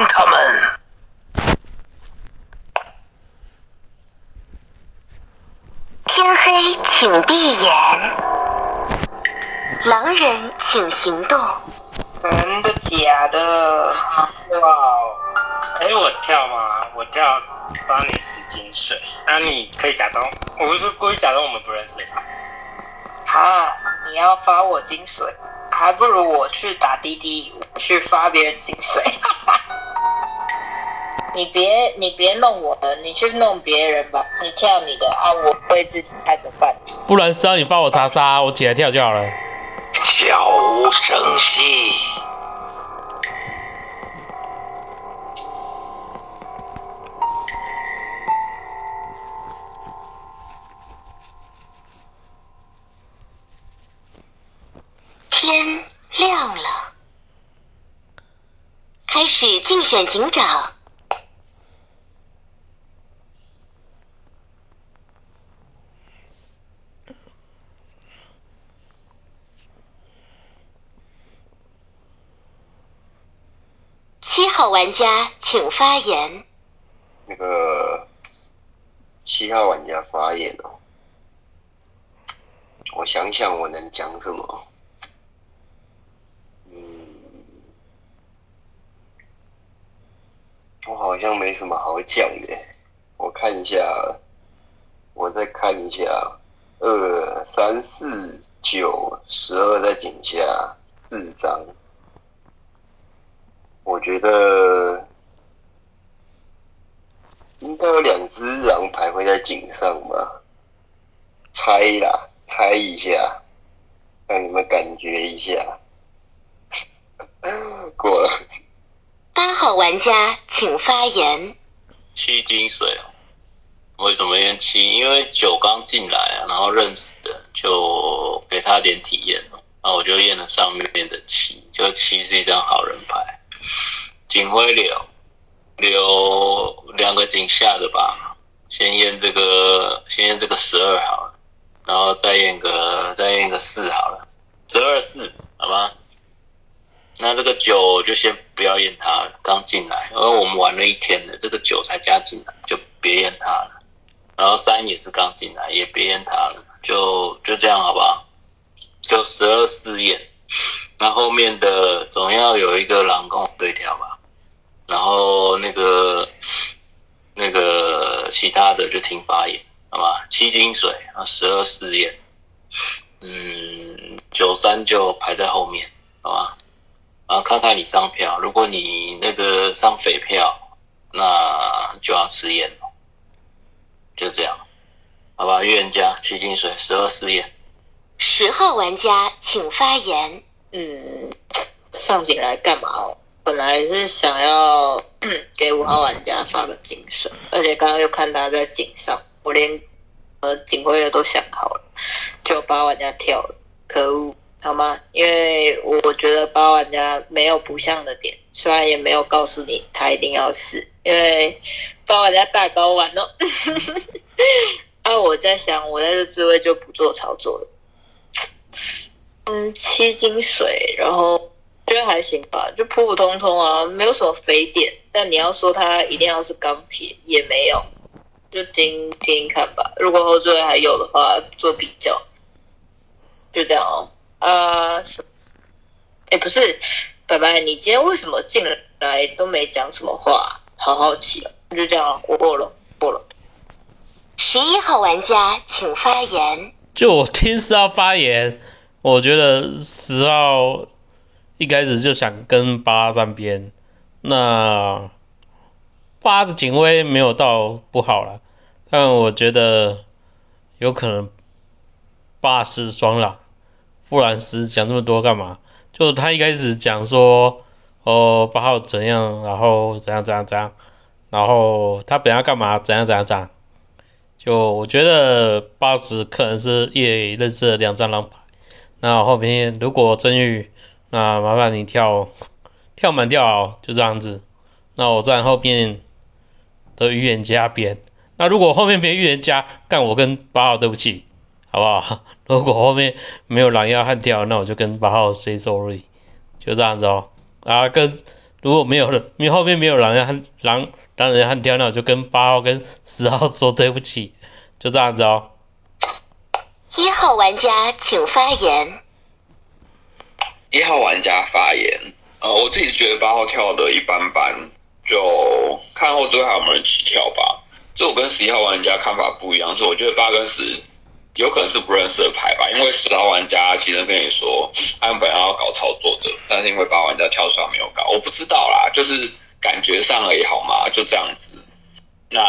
帮他们。天黑，请闭眼。狼人，请行动。真的假的？哇！哎，我跳吗？我跳，帮你死金水。那你可以假装，我不是故意假装我们不认识吧？哈，你要发我金水，还不如我去打滴滴，去发别人金水。你别你别弄我了，你去弄别人吧。你跳你的啊，我会自己看着办。不然是要你帮我查杀，我起来跳就好了。悄无声息。天亮了，开始竞选警长。七号玩家请发言。那个七号玩家发言哦，我想想我能讲什么。嗯，我好像没什么好讲的。我看一下，我再看一下，二三四九十二在井下四张。我觉得应该有两只狼牌会在井上吧，猜啦，猜一下，让你们感觉一下。过了。八号玩家请发言。七金水哦，为什么用七？因为九刚进来啊，然后认识的就给他点体验哦，然后我就验了上面的七，就七是一张好人牌。警徽流留两个警下的吧，先验这个，先验这个十二好了，然后再验个再验个四好了，十二四好吗？那这个九就先不要验它了，刚进来，因为我们玩了一天了，这个九才加进来，就别验它了。然后三也是刚进来，也别验它了，就就这样好不好？就十二四验。那后面的总要有一个狼跟我对调吧，然后那个那个其他的就听发言，好吧？七金水啊，十二四验，嗯，九三就排在后面，好吧？然后看看你上票，如果你那个上匪票，那就要吃验了，就这样，好吧？预言家七金水十二四验，十号玩家请发言。嗯，上井来干嘛哦？本来是想要 给五号玩家发个警声，而且刚刚又看他在井上，我连呃警徽的都想好了，就八玩家跳了，可恶，好吗？因为我觉得八玩家没有不像的点，虽然也没有告诉你他一定要死，因为八玩家大高玩了。啊，我在想，我在这滋味就不做操作了。嗯，七金水，然后觉得还行吧，就普普通通啊，没有什么肥点。但你要说它一定要是钢铁，也没有，就听听看吧。如果后缀还有的话，做比较，就这样哦。啊，哎，不是，拜拜，你今天为什么进来都没讲什么话？好好奇哦。就这样，我过了，过了。十一号玩家请发言。就我听是要发言。我觉得十号一开始就想跟八站边，那八的警徽没有到不好了，但我觉得有可能八是双狼，布兰斯讲这么多干嘛？就他一开始讲说哦八号怎样，然后怎样怎样怎样，然后他本来干嘛怎样怎样怎样，就我觉得八十可能是叶认识的两张狼牌。那后面如果真遇，那麻烦你跳跳满跳，就这样子。那我在后面的预言家边。那如果后面没预言家干我跟八号对不起，好不好？如果后面没有狼要悍跳，那我就跟八号 say sorry，就这样子哦。啊，跟如果没有人，你后面没有狼人和狼狼人和跳，那我就跟八号跟十号说对不起，就这样子哦。一号玩家请发言。一号玩家发言，呃，我自己觉得八号跳的一般般，就看后最后还有没有人起跳吧。这我跟十一号玩家看法不一样，是我觉得八跟十有可能是不认识的牌吧，因为十号玩家其实跟你说他们本来要搞操作的，但是因为八玩家跳出来没有搞，我不知道啦，就是感觉上而已好吗？就这样子，那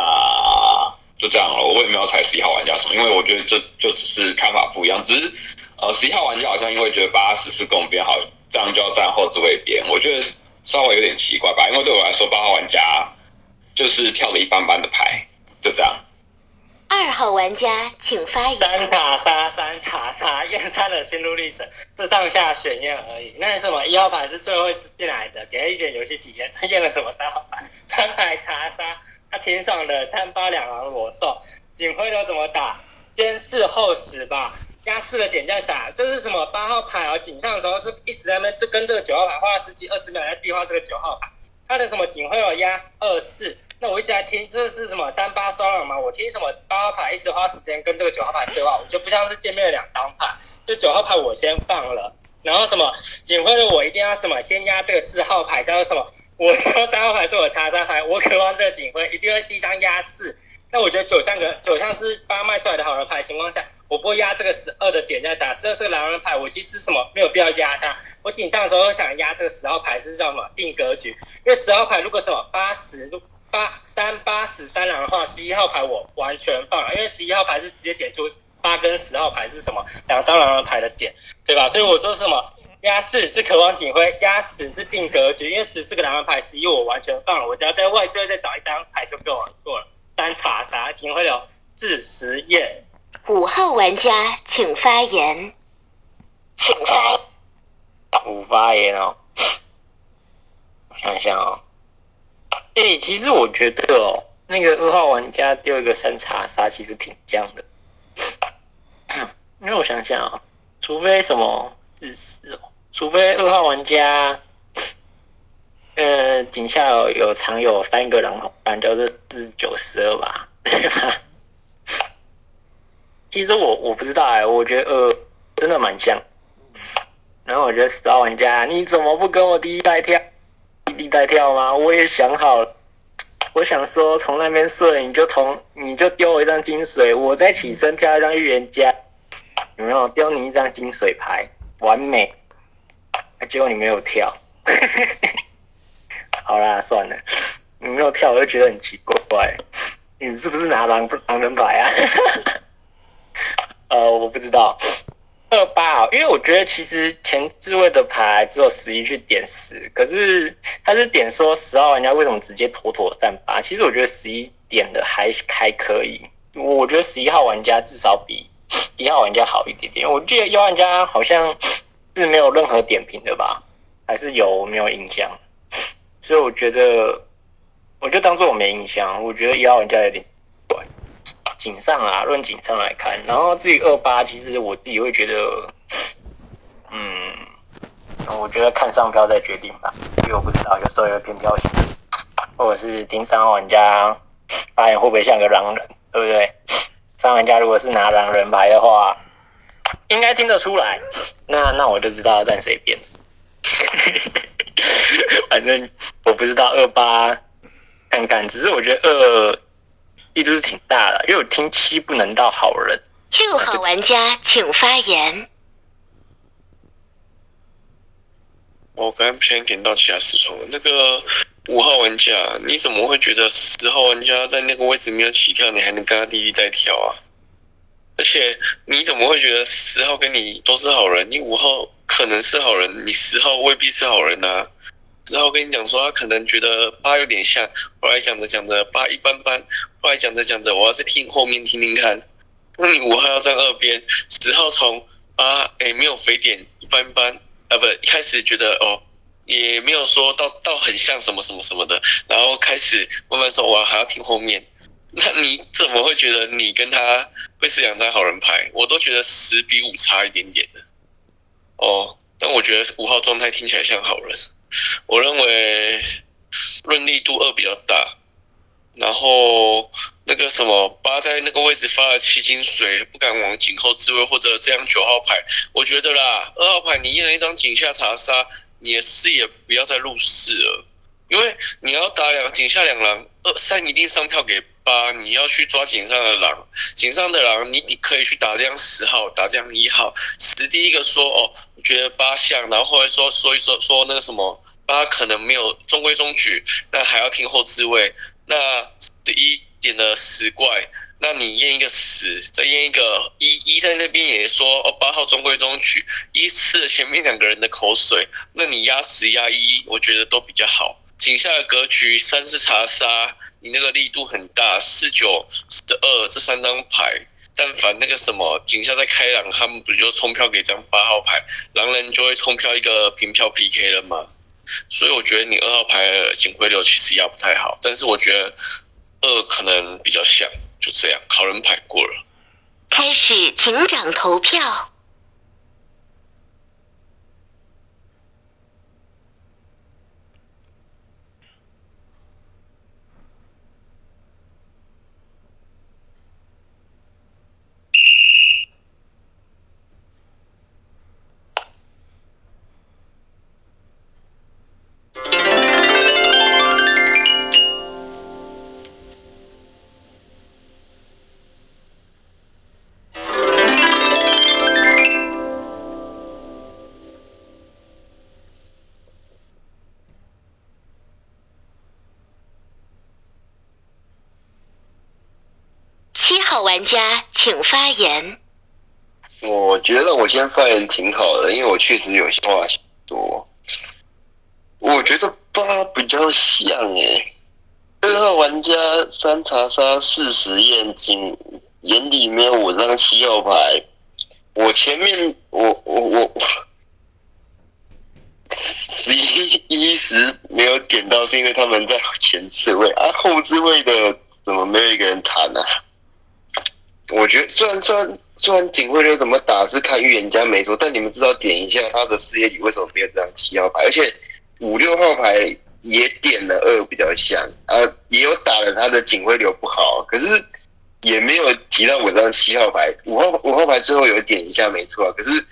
就这样了，我也没有踩十一号玩家什么，因为我觉得这就只是看法不一样，只是呃十一号玩家好像因为觉得八十是跟我边好，这样就要站后置位边，我觉得稍微有点奇怪吧，因为对我来说八号玩家就是跳了一般般的牌，就这样。二号玩家请发言。三打杀三查杀，验三的心路历程是上下选验而已。那是什么一号牌是最后一次进来的，给他一点游戏体验。他验了什么三号牌？三牌查杀，他天上的三八两狼裸兽，警徽都怎么打？先四后十吧。压四的点在啥？这是什么八号牌啊？警上的时候是一直在那就跟这个九号牌花了十几二十秒在地画这个九号牌。他的什么警徽有压二四？那我一直在听，这是什么三八双狼吗？我听什么八号牌一直花时间跟这个九号牌对话，我就不像是见面的两张牌。就九号牌我先放了，然后什么警徽的我一定要什么先压这个四号牌，叫做什么？我说三号牌是我查三牌，我渴望这个警徽一定会第一张压四。那我觉得九像个九像是八卖出来的好人牌情况下，我不会压这个十二的点在啥？十二是个狼人牌，我其实什么没有必要压它。我紧张的时候想压这个十号牌是叫什么定格局？因为十号牌如果什么八十八三八十三狼的话，十一号牌我完全放了，因为十一号牌是直接点出八跟十号牌是什么两张狼人牌的点，对吧？所以我说什么压四是渴望警徽，压十是定格局，因为十是个狼人牌，十一我完全放了，我只要在外侧再找一张牌就够了，够了。三查啥警徽流自实验。五号玩家请发言。请发 五发言哦，我想想哦。哎，其实我觉得哦，那个二号玩家丢一个三叉杀，其实挺像的。因为我想想啊，除非什么日式哦，除非二号玩家，呃，井下有藏有三个狼头，反正就是四九十二吧，其实我我不知道哎，我觉得二真的蛮像。然后我觉得十号玩家，你怎么不跟我第一代跳？第一代跳吗？我也想好了，我想说从那边睡，你就从你就丢我一张金水，我再起身跳一张预言家，有没有？丢你一张金水牌，完美。结果你没有跳，好啦，算了，你没有跳，我就觉得很奇怪，你是不是拿狼狼人牌啊？呃，我不知道。二八啊，因为我觉得其实前置位的牌只有十一去点十，可是他是点说十号玩家为什么直接妥妥占八？其实我觉得十一点的还还可以，我觉得十一号玩家至少比一号玩家好一点点。我记得一号玩家好像是没有任何点评的吧？还是有没有印象？所以我觉得我就当做我没印象。我觉得一号玩家有点。井上啊，论井上来看，然后至于二八，其实我自己会觉得，嗯，我觉得看上标再决定吧，因为我不知道有时候有偏标型，或者是听三号玩家发言会不会像个狼人，对不对？三号玩家如果是拿狼人牌的话，应该听得出来，那那我就知道要站谁边。反正我不知道二八，看看，只是我觉得二。力度是挺大的，因为我听七不能到好人。六号玩家请发言。我刚才不小心点到其他四重了。那个五号玩家，你怎么会觉得十号玩家在那个位置没有起跳，你还能跟他弟弟在跳啊？而且你怎么会觉得十号跟你都是好人？你五号可能是好人，你十号未必是好人啊。然后我跟你讲说，他可能觉得八有点像，后来讲着讲着八一般般。后来讲着讲着，我要再听后面听听看。那你五号要站二边，十号从八哎没有肥点一般般啊，不一开始觉得哦也没有说到到很像什么什么什么的，然后开始慢慢说我还要听后面。那你怎么会觉得你跟他会是两张好人牌？我都觉得十比五差一点点的。哦，但我觉得五号状态听起来像好人。我认为论力度二比较大，然后那个什么八在那个位置发了七金水，不敢往井后自卫或者这样九号牌，我觉得啦，二号牌你验了一张井下查杀，你的视野不要再入视了，因为你要打两井下两狼，二三一定上票给八，你要去抓井上的狼，井上的狼你可以去打这样十号，打这样一号，十第一个说哦，觉得八像，然后后来说说一说说那个什么八可能没有中规中矩，那还要听后置位，那十一点的十怪，那你验一个十，再验一个一，一在那边也说哦八号中规中矩，一次前面两个人的口水，那你压十压一，我觉得都比较好。井下的格局三是查杀，你那个力度很大，四九十二这三张牌，但凡那个什么警下在开朗，他们不就冲票给张八号牌，狼人就会冲票一个平票 PK 了吗？所以我觉得你二号牌警徽流其实压不太好，但是我觉得二可能比较像，就这样，好人牌过了。开始警长投票。玩家请发言。我觉得我先发言挺好的，因为我确实有些话想说。我觉得八比较像诶，二号玩家三查杀四十验金，眼里没有五张七号牌。我前面我我我十一一十没有点到，是因为他们在前置位啊，后置位的怎么没有一个人弹呢、我觉得虽然虽然虽然警徽流怎么打是看预言家没错，但你们至少点一下他的视野里为什么没有这张七号牌，而且五六号牌也点了二比较像啊，也有打了他的警徽流不好，可是也没有提到我这张七号牌，五号五号牌最后有点一下没错，可是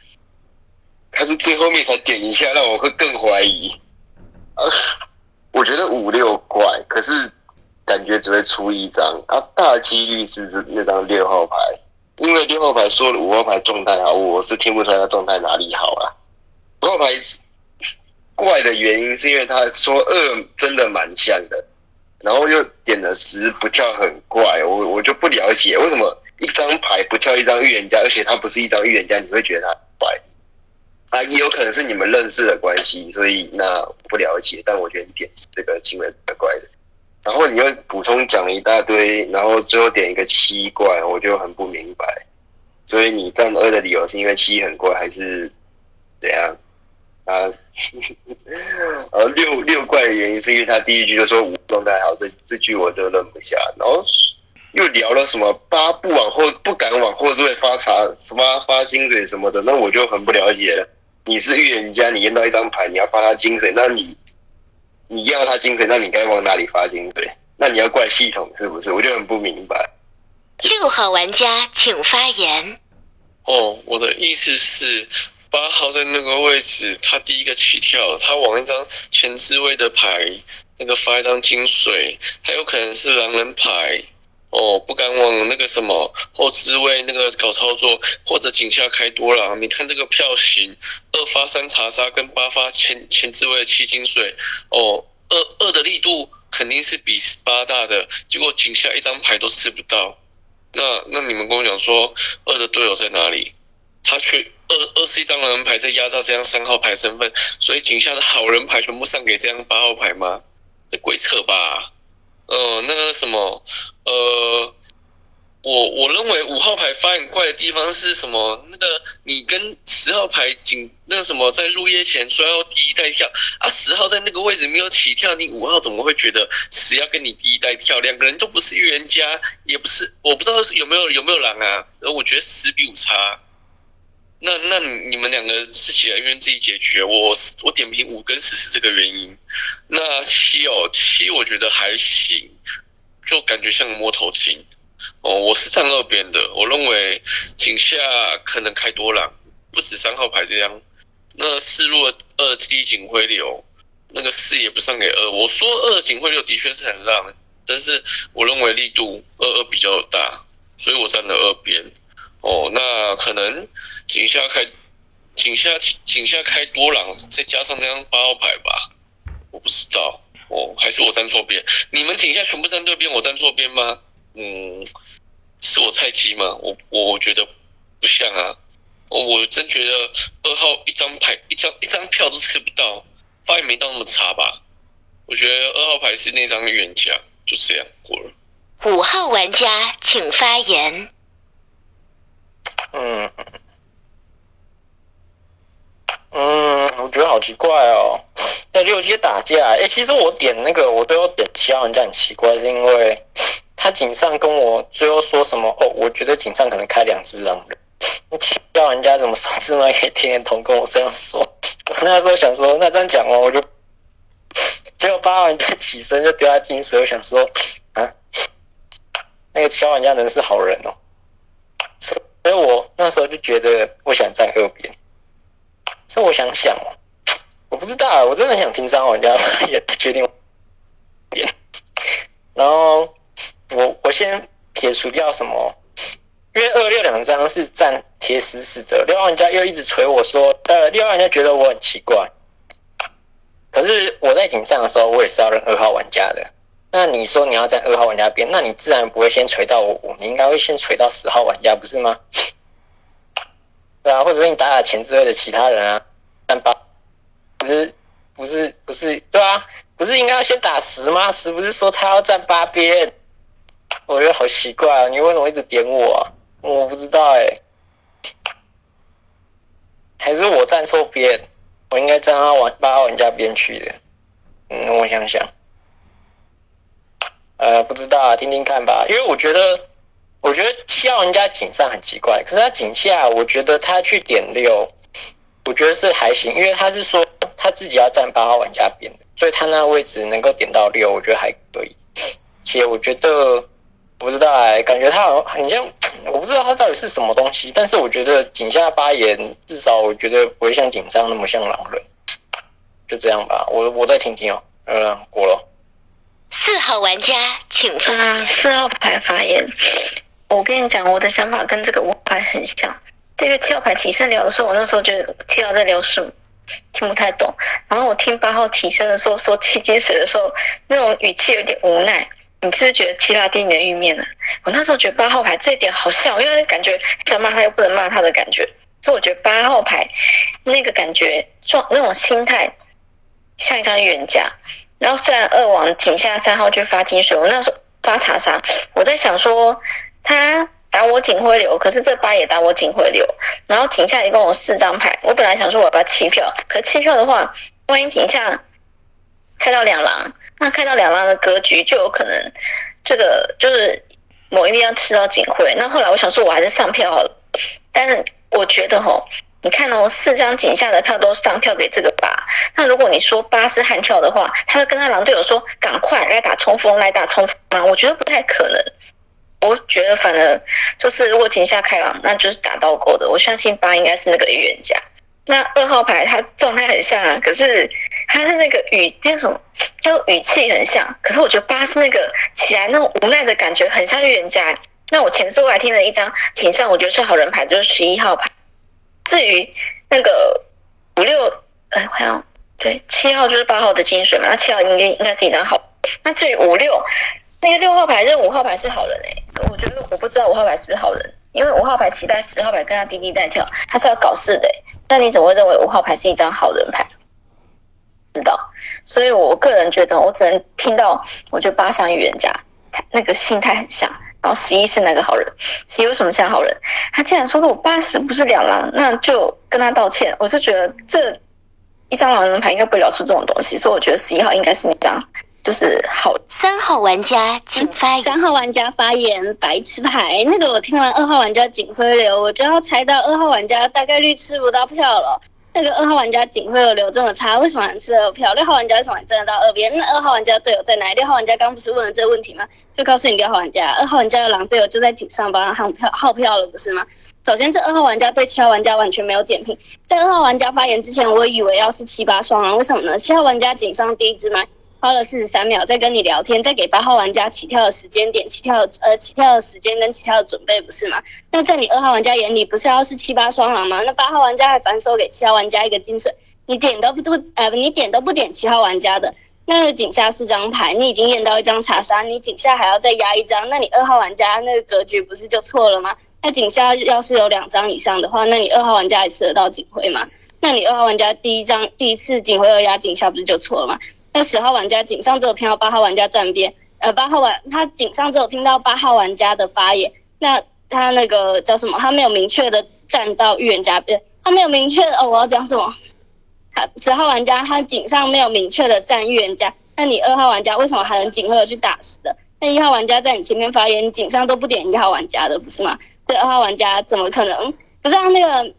他是最后面才点一下，让我会更怀疑。啊，我觉得五六怪，可是感觉只会出一张啊，大几率是那张六号牌，因为六号牌说了五号牌状态好，我是听不出来他状态哪里好啊。五号牌怪的原因是因为他说二真的蛮像的，然后又点了十不跳很怪，我我就不了解为什么一张牌不跳一张预言家，而且他不是一张预言家，你会觉得他怪啊？也有可能是你们认识的关系，所以那不了解，但我觉得你点这个行为比较怪的。然后你又补充讲了一大堆，然后最后点一个七怪，我就很不明白。所以你占二的理由是因为七很怪，还是怎样？啊，呃，六六怪的原因是因为他第一句就说五状态好，这这句我就认不下。然后又聊了什么八不往后不敢往后置位发茶什么发金水什么的，那我就很不了解了。你是预言家，你验到一张牌，你要发他金水，那你你要他金水，那你该往哪里发金水？那你要怪系统是不是？我就很不明白。六号玩家请发言。哦，我的意思是，八号在那个位置，他第一个起跳，他往一张前置位的牌，那个发一张金水，他有可能是狼人牌。哦，不敢往那个什么后置位那个搞操作，或者井下开多狼。你看这个票型，二发三查杀跟八发前前置位七金水，哦，二二的力度肯定是比八大的，结果井下一张牌都吃不到。那那你们跟我讲说，二的队友在哪里？他却二二是一张狼人牌在压榨这张三号牌身份，所以井下的好人牌全部上给这张八号牌吗？这鬼扯吧！呃，那个什么，呃，我我认为五号牌发很怪的地方是什么？那个你跟十号牌警那个什么在入夜前说要第一代跳啊，十号在那个位置没有起跳，你五号怎么会觉得十要跟你第一代跳？两个人都不是预言家，也不是我不知道有没有有没有狼啊？而，我觉得十比五差。那那你们两个自己人愿自己解决。我我点评五跟十是这个原因。那七哦，七我觉得还行，就感觉像个摸头巾。哦，我是站二边的，我认为井下可能开多了，不止三号牌这样。那四路二七警徽流，那个四也不上给二。我说二警徽流的确是很浪，但是我认为力度二二比较大，所以我站了二边。哦，那可能井下开井下井下开多狼，再加上这张八号牌吧，我不知道。哦，还是我站错边？你们井下全部站对边，我站错边吗？嗯，是我菜鸡吗？我我我觉得不像啊。我真觉得二号一张牌一张一张票都吃不到，发言没到那么差吧？我觉得二号牌是那张冤家，就这样过了。五号玩家请发言。嗯嗯，我觉得好奇怪哦。那六阶打架，哎，其实我点那个我都有点七号玩家很奇怪，是因为他井上跟我最后说什么？哦，我觉得井上可能开两只狼人。叫人家怎么手指嘛可以天天同跟我这样说，我那时候想说，那这样讲完我就，结果八号玩家起身就丢他金蛇，我想说啊，那个其他玩家能是好人哦，是所以我那时候就觉得不想在二边，所以我想想，我不知道，我真的很想听三号玩家也决定边，然后我我先撇除掉什么。因为二六两张是站贴死死的，六号玩家又一直捶我说，呃，六号玩家觉得我很奇怪。可是我在警上的时候，我也是要认二号玩家的。那你说你要在二号玩家边，那你自然不会先捶到我，你应该会先捶到十号玩家，不是吗？对啊，或者是你打打前置位的其他人啊，三八，不是不是不是，对啊，不是应该要先打十吗？十不是说他要站八边？我觉得好奇怪啊，你为什么一直点我啊？我不知道哎，还是我站错边？我应该站到玩八号玩家边去的。嗯，我想想，呃，不知道啊，听听看吧。因为我觉得，我觉得七号玩家井上很奇怪，可是他井下，我觉得他去点六，我觉得是还行，因为他是说他自己要站八号玩家边所以他那位置能够点到六，我觉得还可以。且我觉得。不知道哎，感觉他好像很像，我不知道他到底是什么东西。但是我觉得井下发言，至少我觉得不会像井上那么像狼人。就这样吧，我我再听听哦。嗯，过了。四号玩家请发。四号牌发言，我跟你讲，我的想法跟这个五牌很像。这个七号牌提升聊的时候，我那时候觉得七号在聊什么，听不太懂。然后我听八号提升的时候说七金水的时候，那种语气有点无奈。你是不是觉得七拉丁的玉面呢？我那时候觉得八号牌这一点好笑，因为感觉想骂他又不能骂他的感觉，所以我觉得八号牌那个感觉状那种心态像一张冤家。然后虽然二王井下三号去发金水，我那时候发查杀，我在想说他打我警徽流，可是这八也打我警徽流，然后井下一共有四张牌，我本来想说我要把弃票，可弃票的话，万一井下开到两狼。那开到两狼的格局，就有可能这个就是某一边要吃到警徽。那后来我想说，我还是上票好了。但是我觉得吼，你看哦，四张井下的票都上票给这个八。那如果你说八是悍跳的话，他会跟他狼队友说：“赶快来打冲锋，来打冲锋？”我觉得不太可能。我觉得反而就是如果井下开狼，那就是打倒钩的。我相信八应该是那个预言家。那二号牌他状态很像啊，可是他是那个语那种，就语气很像。可是我觉得八是那个起来那种无奈的感觉，很像预言家。那我前次我还听了一张井上，我觉得是好人牌，就是十一号牌。至于那个五六，哎，好像对七号就是八号的金水嘛，那七号应该应该是一张好。那至于五六那个六号牌，认五号牌是好人哎，我觉得我不知道五号牌是不是好人，因为五号牌期待十号牌跟他滴滴带跳，他是要搞事的哎。那你怎么会认为五号牌是一张好人牌？知道，所以我个人觉得，我只能听到，我觉得八像预言家，他那个心态很像。然后十一是那个好人，十一为什么像好人？他竟然说的我八十不是两狼，那就跟他道歉。我就觉得这一张狼人牌应该不会聊出这种东西，所以我觉得十一号应该是那张就是好。三号玩家请发言。三号玩家发言，白痴牌。那个我听完二号玩家警徽流，我就要猜到二号玩家大概率吃不到票了。那个二号玩家警徽流这么差，为什么能吃二票？六号玩家为什么站得到二边？那二号玩家队友在哪？六号玩家刚不是问了这个问题吗？就告诉你六号玩家，二号玩家的狼队友就在井上帮他耗票耗票了，不是吗？首先，这二号玩家对七号玩家完全没有点评。在二号玩家发言之前，我以为要是七八双狼，为什么呢？七号玩家井上第一只麦。花了四十三秒在跟你聊天，再给八号玩家起跳的时间点、起跳呃起跳的时间跟起跳的准备，不是吗？那在你二号玩家眼里，不是要是七八双狼吗？那八号玩家还反手给七号玩家一个金水，你点都不不呃你点都不点七号玩家的，那个井下四张牌，你已经验到一张查杀，你井下还要再压一张，那你二号玩家那个格局不是就错了吗？那井下要是有两张以上的话，那你二号玩家也吃得到警徽吗？那你二号玩家第一张第一次警徽二压井下不是就错了吗？那十号玩家井上只有听到八号玩家站边，呃，八号玩他井上只有听到八号玩家的发言，那他那个叫什么？他没有明确的站到预言家边，他没有明确哦，我要讲什么？他十号玩家他井上没有明确的站预言家，那你二号玩家为什么还能警徽去打死的？那一号玩家在你前面发言，井上都不点一号玩家的，不是吗？这二号玩家怎么可能？不是啊，那个。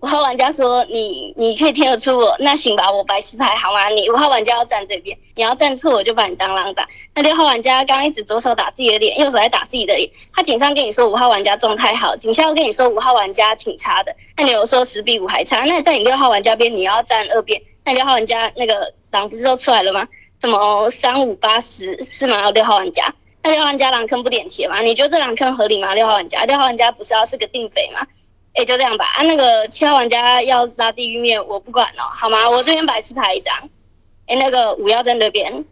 五号玩家说：“你你可以听得出我，那行吧，我白痴牌好吗？你五号玩家要站这边，你要站错我就把你当狼打。那六号玩家刚一直左手打自己的脸，右手在打自己的脸。他警上跟你说五号玩家状态好，警下又跟你说五号玩家挺差的。那你有说十比五还差？那在你六号玩家边，你要站二边。那六号玩家那个狼不是都出来了吗？怎么三五八十是吗？六号玩家，那六号玩家狼坑不点钱吗？你觉得这两坑合理吗？六号玩家，六号玩家不是要是个定匪吗？”哎，就这样吧。啊，那个七号玩家要拉地狱面，我不管了，好吗？我这边白痴牌一张。哎，那个五幺在那边，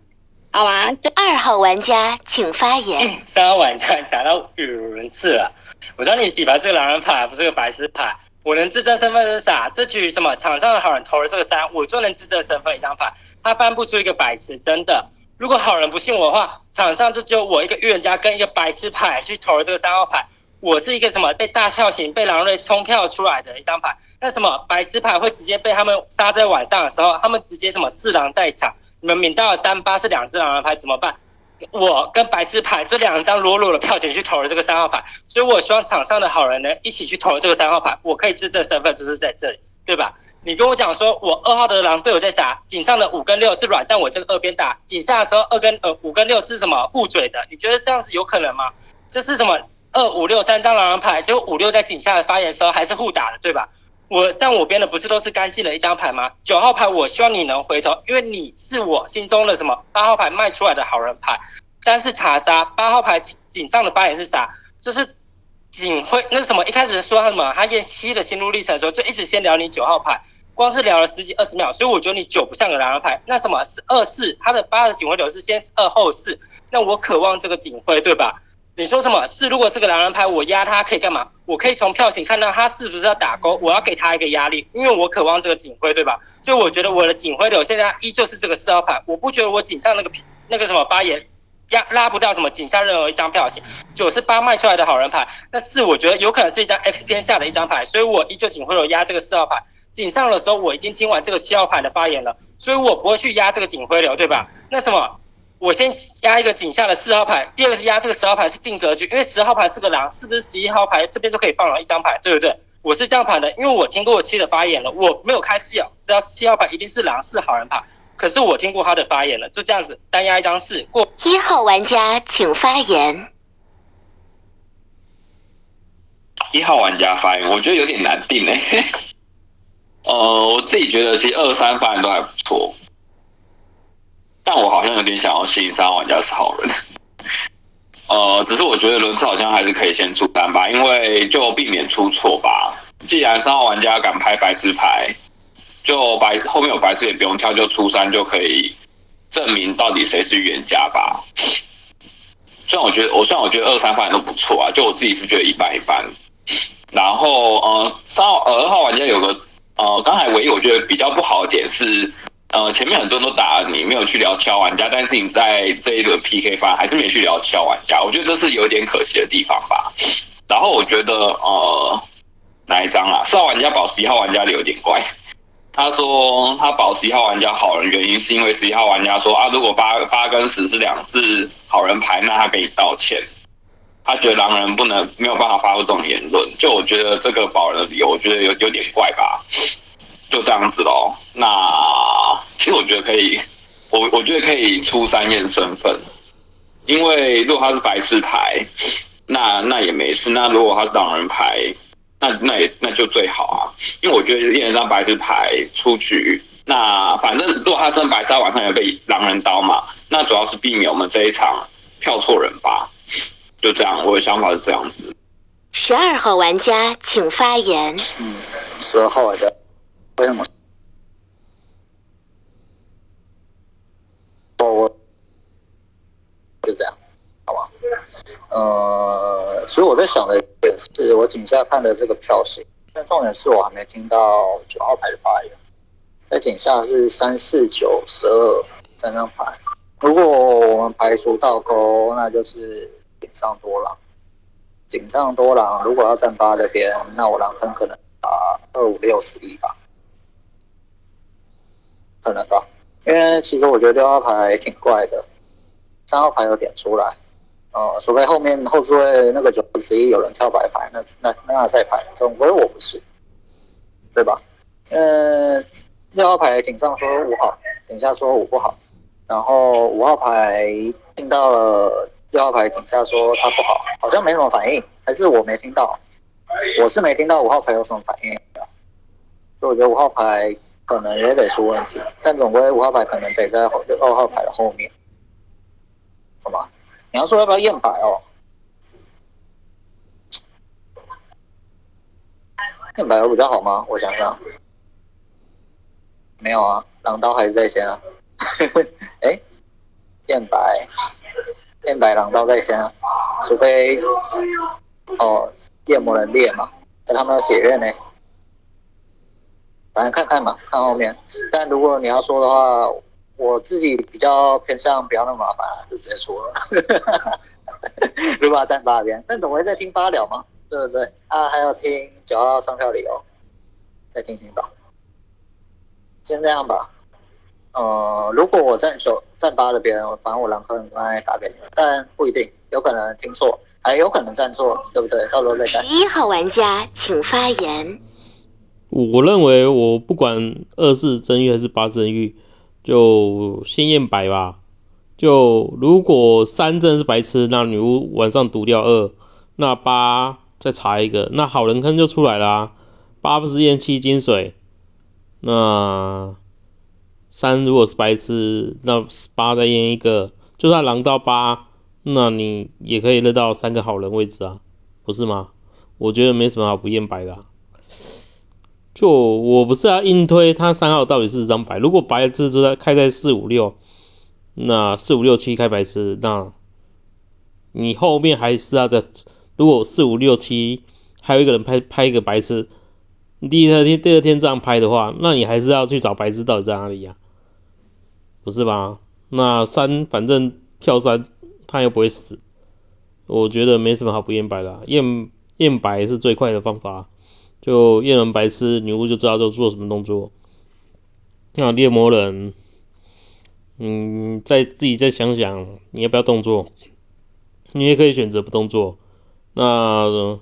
好吗？这二号玩家请发言。三号玩家讲到语无伦次了。我知道你底牌是个狼人牌，不是个白痴牌。我能自证身份是啥？这局什么场上的好人投了这个三，我就能自证身份一张牌。他翻不出一个白痴，真的。如果好人不信我的话，场上就只有我一个预言家跟一个白痴牌去投了这个三号牌。我是一个什么被大票型被狼瑞冲票出来的一张牌，那什么白痴牌会直接被他们杀在晚上的时候，他们直接什么四狼在场，你们抿到了三八是两只狼人牌怎么办？我跟白痴牌这两张裸裸的票型去投了这个三号牌，所以我希望场上的好人呢一起去投了这个三号牌，我可以自证身份就是在这里，对吧？你跟我讲说我二号的狼队友在啥？井上的五跟六是软战我这个二边打，井下的时候二跟呃五跟六是什么互嘴的？你觉得这样是有可能吗？这是什么？二五六三张狼人牌，结果五六在井下的发言时候还是互打的，对吧？我站我边的不是都是干净的一张牌吗？九号牌，我希望你能回头，因为你是我心中的什么？八号牌卖出来的好人牌，三是查杀，八号牌井上的发言是啥？就是警徽那什么？一开始说什么？他验七的心路历程的时候，就一直先聊你九号牌，光是聊了十几二十秒，所以我觉得你九不像个狼人牌。那什么是二四？他的八的警徽流是先二后四，那我渴望这个警徽，对吧？你说什么？是如果是个狼人牌，我压他可以干嘛？我可以从票型看到他是不是要打勾，我要给他一个压力，因为我渴望这个警徽，对吧？所以我觉得我的警徽流现在依旧是这个四号牌，我不觉得我警上那个那个什么发言压拉不掉什么警下任何一张票型。九是八卖出来的好人牌，那四我觉得有可能是一张 X 偏下的一张牌，所以我依旧警徽流压这个四号牌。警上的时候我已经听完这个七号牌的发言了，所以我不会去压这个警徽流，对吧？那什么？我先压一个井下的四号牌，第二个是压这个十号牌是定格局，因为十号牌是个狼，是不是十一号牌这边就可以放了一张牌，对不对？我是这样盘的，因为我听过我七的发言了，我没有开四哦，只要七号牌一定是狼是好人牌，可是我听过他的发言了，就这样子单压一张四过。一号玩家请发言。一号玩家发言，我觉得有点难定诶。呃，我自己觉得其实二三发言都还不错。但我好像有点想要信三玩家是好人，呃，只是我觉得轮次好像还是可以先出单吧，因为就避免出错吧。既然三号玩家敢拍白痴牌，就白后面有白痴也不用跳，就出三就可以证明到底谁是预言家吧。虽然我觉得我虽然我觉得二三发言都不错啊，就我自己是觉得一般一般。然后呃三号二号玩家有个呃刚才唯一我觉得比较不好的点是。呃，前面很多人都打你，没有去聊敲玩家，但是你在这一轮 PK 方还是没去聊敲玩家，我觉得这是有点可惜的地方吧。然后我觉得呃，哪一张啊？四号玩家保十一号玩家有点怪，他说他保十一号玩家好人，原因是因为十一号玩家说啊，如果八八跟十是两次好人牌，那他给你道歉。他觉得狼人不能没有办法发出这种言论，就我觉得这个保人的理由，我觉得有有点怪吧，就这样子喽。那其实我觉得可以，我我觉得可以出三验身份，因为如果他是白痴牌，那那也没事。那如果他是狼人牌，那那也那就最好啊，因为我觉得验一张白痴牌出局，那反正如果他真白痴，晚上也被狼人刀嘛，那主要是避免我们这一场票错人吧。就这样，我的想法是这样子。十二号玩家请发言。嗯，十二号玩家为什么？我我就这样，好吧？呃，其实我在想的也是，我井下看的这个票型，但重点是我还没听到九号牌的发言。在井下是三四九十二三张牌，如果我们排除倒钩，那就是顶上多狼。顶上多狼，如果要站八这边，那我狼坑可能打二五六十一吧，可能吧。因为其实我觉得六号牌挺怪的，三号牌有点出来，呃，除非后面后置位那个九十一有人跳白牌，那那那再排，总归我不是，对吧？呃，六号牌井上说五好，井下说五不好，然后五号牌听到了六号牌井下说他不好，好像没什么反应，还是我没听到？我是没听到五号牌有什么反应的，所以我觉得五号牌可能也得出问题，但总归五号牌可能得在后二号牌的后面，好吧？你要说要不要验牌哦？验牌有比较好吗？我想想，没有啊，狼刀还是在先啊。哎，验白，验白狼刀在先啊，除非哦夜魔人猎嘛，但他们要血刃呢。反正看看嘛，看后面。但如果你要说的话，我自己比较偏向不要那么麻烦，就直接说了。如果要站八边，但总会再听八聊嘛，对不对？啊，还要听九号上票理由，再听听吧。先这样吧。呃，如果我站九站八的边，反正我狼坑刚才打给你们，但不一定，有可能听错，还有可能站错，对不对？到时候再看。十一号玩家请发言。我认为我不管二是真玉还是八真玉，就先验白吧。就如果三真是白痴，那女巫晚上毒掉二，那八再查一个，那好人坑就出来啦。八不是验七金水，那三如果是白痴，那八再验一个，就算狼到八，那你也可以认到三个好人位置啊，不是吗？我觉得没什么好不验白的、就我不是要硬推他三号到底是张白，如果白痴在开在四五六，那四五六七开白痴，那你后面还是要在，如果四五六七还有一个人拍拍一个白痴，第一天第二天这样拍的话，那你还是要去找白痴到底在哪里呀、不是吧？那三反正跳三他又不会死，我觉得没什么好不验白的、验验白是最快的方法。就验人白痴，女巫就知道要做什么动作。那猎魔人，嗯，再自己再想想，你要不要动作？你也可以选择不动作。那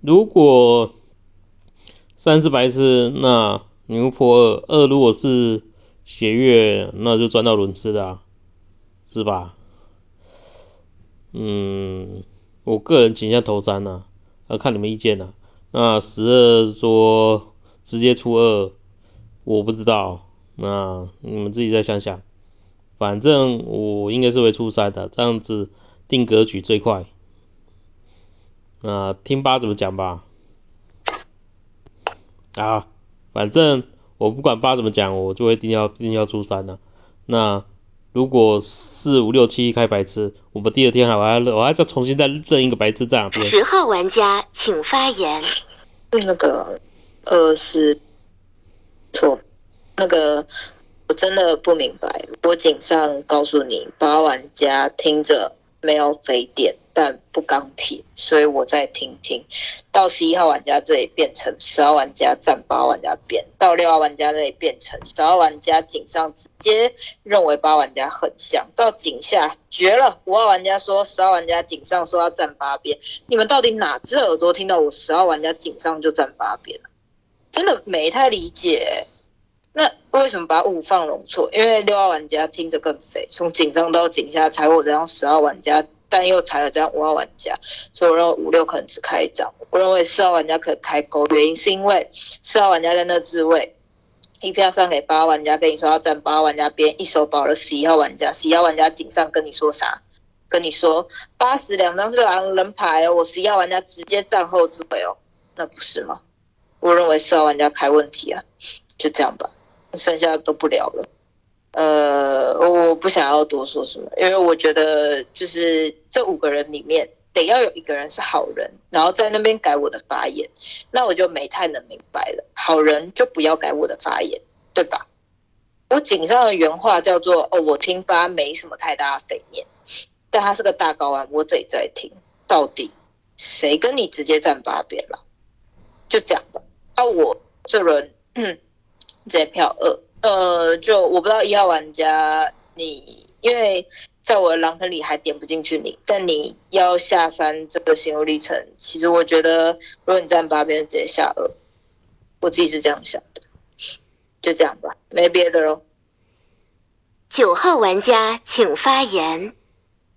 如果三是白痴，那女巫破二，二如果是血月，那就钻到轮次的、啊，是吧？嗯，我个人倾向投三呐、啊。呃，看你们意见呐、那十二说直接出二，我不知道，那你们自己再想想。反正我应该是会出三的，这样子定格局最快。那听八怎么讲吧。啊，反正我不管八怎么讲，我就会定要定要出三的。那如果四五六七开白痴，我们第二天还我还我还再重新再认一个白痴在哪边。十号玩家请发言。那个二是错，那个我真的不明白。我警上告诉你，八玩家听着没有飞电，但不钢铁，所以我再听听。到十一号玩家这里变成十号玩家占八玩家边，到六号玩家这里变成十号玩家井上直接认为八玩家很像，到井下绝了，五号玩家说十号玩家井上说要站八边，你们到底哪只耳朵听到我十号玩家井上就站八边？真的没太理解。那为什么把五放容错？因为六号玩家听着更肥，从紧张到井下踩我这样十号玩家，但又踩了这样五号玩家，所以我认为五六可能只开一张。我认为四号玩家可以开勾，原因是因为四号玩家在那自卫，一票上给八号玩家，跟你说要站八号玩家边，一手保了十一号玩家，十一号玩家井上跟你说啥？跟你说八十两张是狼人牌哦，我十一号玩家直接站后自卫哦，那不是吗？我认为四号玩家开问题啊，就这样吧。剩下的都不聊了，呃，我不想要多说什么，因为我觉得就是这五个人里面得要有一个人是好人，然后在那边改我的发言，那我就没太能明白了。好人就不要改我的发言，对吧？我井上的原话叫做：“哦，我听八没什么太大的匪面，但他是个大高安，我自己在听，到底谁跟你直接站八边了？就这样吧。啊，我这轮。”直接票二，呃，就我不知道一号玩家你，因为在我的狼坑里还点不进去你，但你要下山这个心路历程，其实我觉得如果你站八边直接下二，我自己是这样想的，就这样吧，没别的喽。九号玩家请发言。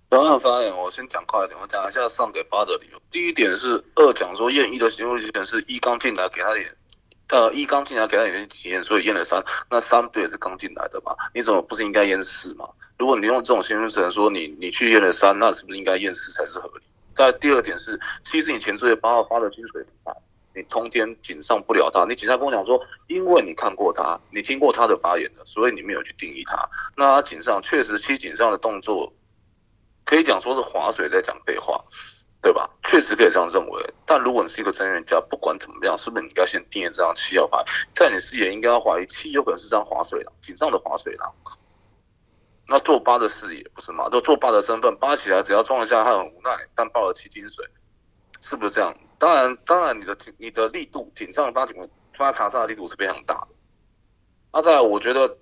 九号发言，我先讲快一点，我讲一下上给八的理由。第一点是二讲说验一的行路历程是一刚进来给他点。呃，一刚进来给他点体验，所以验了三，那三不也是刚进来的嘛？你怎么不是应该验四嘛？如果你用这种形容词说你你去验了三，那是不是应该验四才是合理？再第二点是，其实你前四月八号发的金水牌，你通天锦上不了他，你警察跟我讲说，因为你看过他，你听过他的发言的，所以你没有去定义他。那锦上确实七锦上的动作，可以讲说是划水在讲废话。对吧？确实可以这样认为，但如果你是一个真人家，不管怎么样，是不是你应该先定义这张七号牌？在你视野应该要怀疑七有可能是张划水狼，紧张的划水狼。那做八的视野不是吗？就做八的身份，八起来只要撞一下，他很无奈，但爆了七金水，是不是这样？当然，当然你的你的力度紧张发警发查杀的力度是非常大的。那在我觉得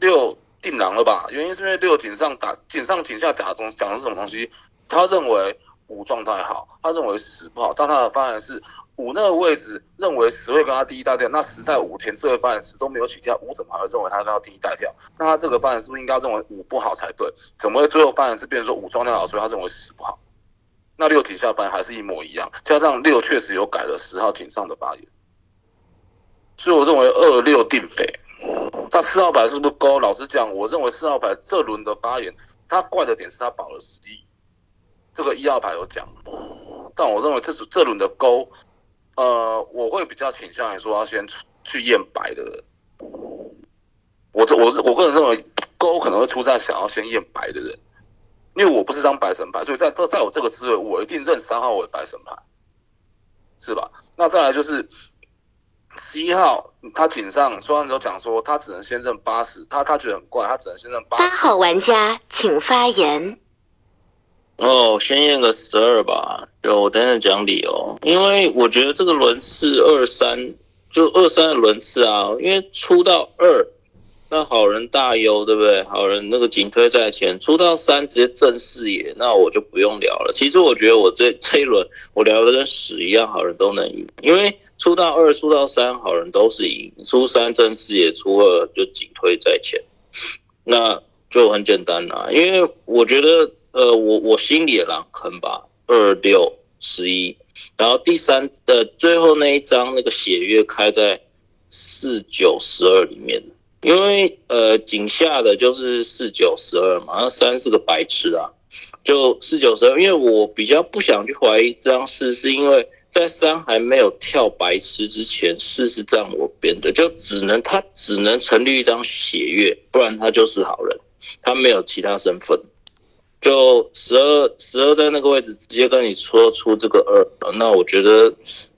六定狼了吧？原因是因为六井上打井上井下打中讲的是什么东西？他认为。五状态好，他认为十不好，但他的方案是五那个位置认为十会跟他第一代跳，那十在五填这个方案十都没有起跳，五怎么还会认为他跟他第一代跳？那他这个方案是不是应该认为五不好才对？怎么会最后方案是变成说五状态好，所以他认为十不好？那六底下班还是一模一样，加上六确实有改了十号井上的发言，所以我认为二六定匪。那四号牌是不是勾？老实讲，我认为四号牌这轮的发言，他怪的点是他保了十一。这个一号牌有讲，但我认为这是这轮的勾，呃，我会比较倾向于说要先去验白的人。我这我是我个人认为勾可能会出在想要先验白的人，因为我不是张白神牌，所以在在我这个思维，我一定认三号为白神牌，是吧？那再来就是十一号，他井上说完之后讲说他只能先认八十，他他觉得很怪，他只能先认八。八号玩家请发言。哦，先验个十二吧，就我等等讲理由。因为我觉得这个轮次二三，就二三的轮次啊，因为出到二，那好人大优，对不对？好人那个紧推在前，出到三直接正视野，那我就不用聊了。其实我觉得我这这一轮我聊的跟屎一样，好人都能赢，因为出到二、出到三，好人都是赢。出三正视野，出二就紧推在前，那就很简单啦。因为我觉得。呃，我我心里也狼坑吧，二六十一，然后第三的最后那一张那个血月开在四九十二里面，因为呃井下的就是四九十二嘛，那三是个白痴啊，就四九十二，因为我比较不想去怀疑这张四，是因为在三还没有跳白痴之前，四是站我边的，就只能他只能成立一张血月，不然他就是好人，他没有其他身份。就十二十二在那个位置直接跟你说出这个二，那我觉得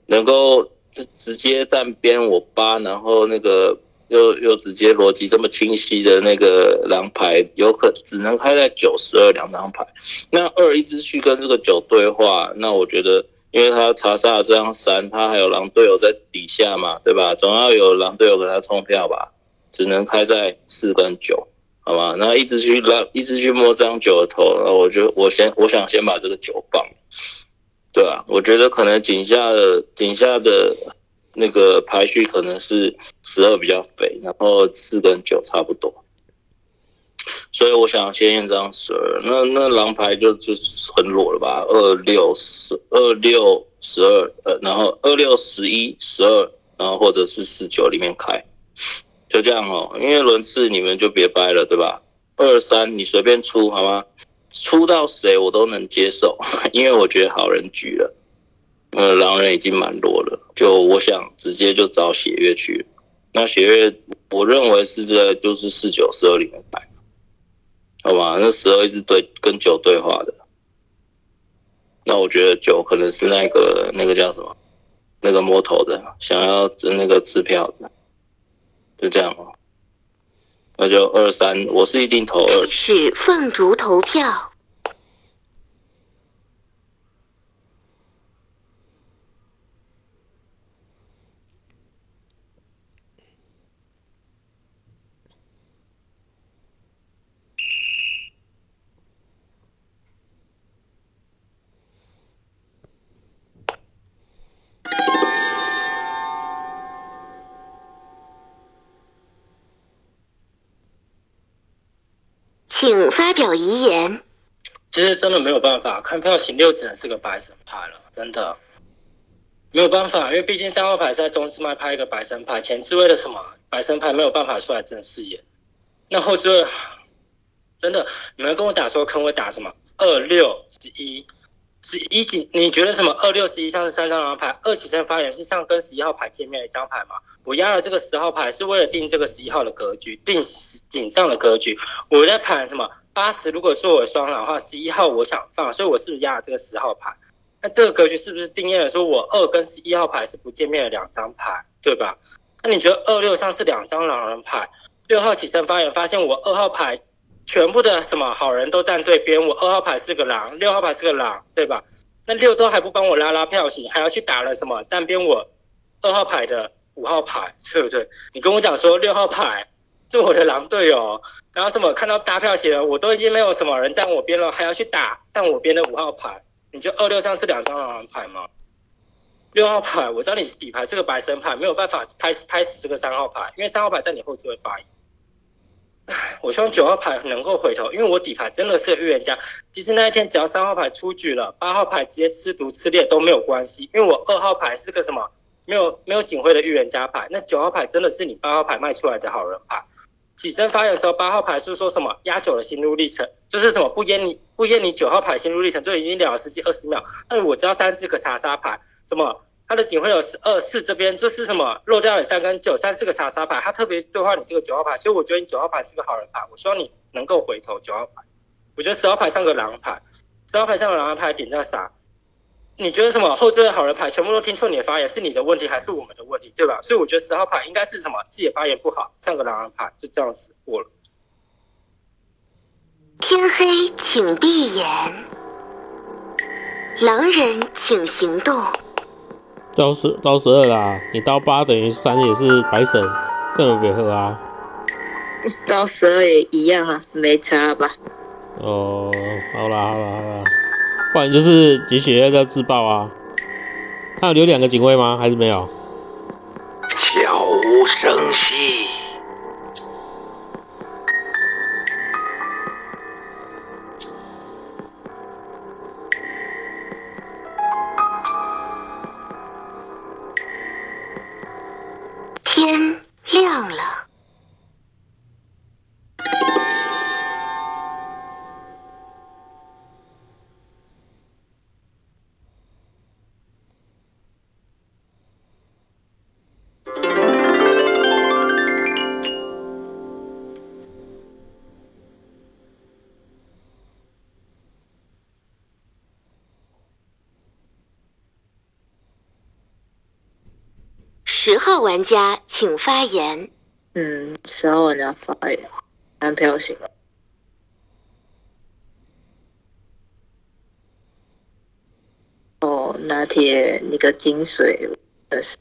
能够直接站边我八，然后那个又又直接逻辑这么清晰的那个狼牌，有可只能开在九十二两张牌。那二一直去跟这个九对话，那我觉得，因为他查杀了这张三，他还有狼队友在底下嘛，对吧？总要有狼队友给他冲票吧，只能开在四跟九，好吧？那一直去拉，一直去摸这张九的头，那我就我先我想先把这个九放，对吧？我觉得可能井下的井下的。那个排序可能是十二比较肥，然后四跟九差不多，所以我想先验张十二。那那狼牌就就很裸了吧？二六十二六十二，呃，然后二六十一十二，然后或者是四九里面开，就这样哦。因为轮次你们就别掰了，对吧？二三你随便出好吗？出到谁我都能接受，因为我觉得好人局了。呃，狼人已经蛮多了，就我想直接就找血月去。那血月，我认为是在就是四九十二里面摆，好吧？那十二一直对跟九对话的，那我觉得九可能是那个那个叫什么，那个摸头的，想要那个支票的，就这样吧。那就二三，我是一定投二。是凤竹投票。请发表遗言。其实真的没有办法，看票型六只能是个白神牌了，真的没有办法，因为毕竟三号牌是在中置麦拍一个白神牌，前置位的什么白神牌没有办法出来正视野。那后置位真的，你们跟我打说坑我打什么二六十一十一几？你觉得什么二六十一像是三张狼牌？二起身发言是像跟十一号牌见面的一张牌吗？我压了这个十号牌是为了定这个十一号的格局，定井上的格局。我在盘什么八十？如果作为双狼的话，十一号我想放，所以我是不是压了这个十号牌？那这个格局是不是定义了说我二跟十一号牌是不见面的两张牌，对吧？那你觉得二六像是两张狼人牌？六号起身发言，发现我二号牌全部的什么好人都站对边，我二号牌是个狼，六号牌是个狼，对吧？那六都还不帮我拉拉票型，还要去打了什么站边我二号牌的五号牌，对不对？你跟我讲说六号牌是我的狼队友，然后什么看到大票型了，我都已经没有什么人站我边了，还要去打站我边的五号牌，你觉得二六像是两张狼人牌吗？六号牌我知道你底牌是个白神牌，没有办法拍拍死这个三号牌，因为三号牌在你后置会发言。我希望九号牌能够回头，因为我底牌真的是预言家。其实那一天只要三号牌出局了，八号牌直接吃毒吃裂都没有关系，因为我二号牌是个什么没有没有警徽的预言家牌。那九号牌真的是你八号牌卖出来的好人牌。起身发言的时候，八号牌是说什么压九的心路历程，就是什么不淹你不淹你九号牌心路历程就已经聊了十几二十秒。那我知道三四个查杀牌，什么？他的警徽有二四这边就是什么漏掉了三跟九三四个查杀牌，他特别对话你这个九号牌，所以我觉得你九号牌是个好人牌，我希望你能够回头九号牌。我觉得十号牌像个狼牌，十号牌像个狼牌顶在啥？你觉得什么后置的好人牌全部都听错你的发言，是你的问题还是我们的问题，对吧？所以我觉得十号牌应该是什么自己发言不好，像个狼人牌，就这样子过了。天黑，请闭眼。狼人请行动。刀十刀十二啦，你刀八等于三也是白省，更有别喝啊。刀十二也一样啊，没差吧？哦，好啦好啦好啦，不然就是你血液在自爆啊。他有留两个警卫吗？还是没有？悄无声息。十号玩家请发言。嗯，十号玩家发言，单票型了。哦，拿铁，你个金水的是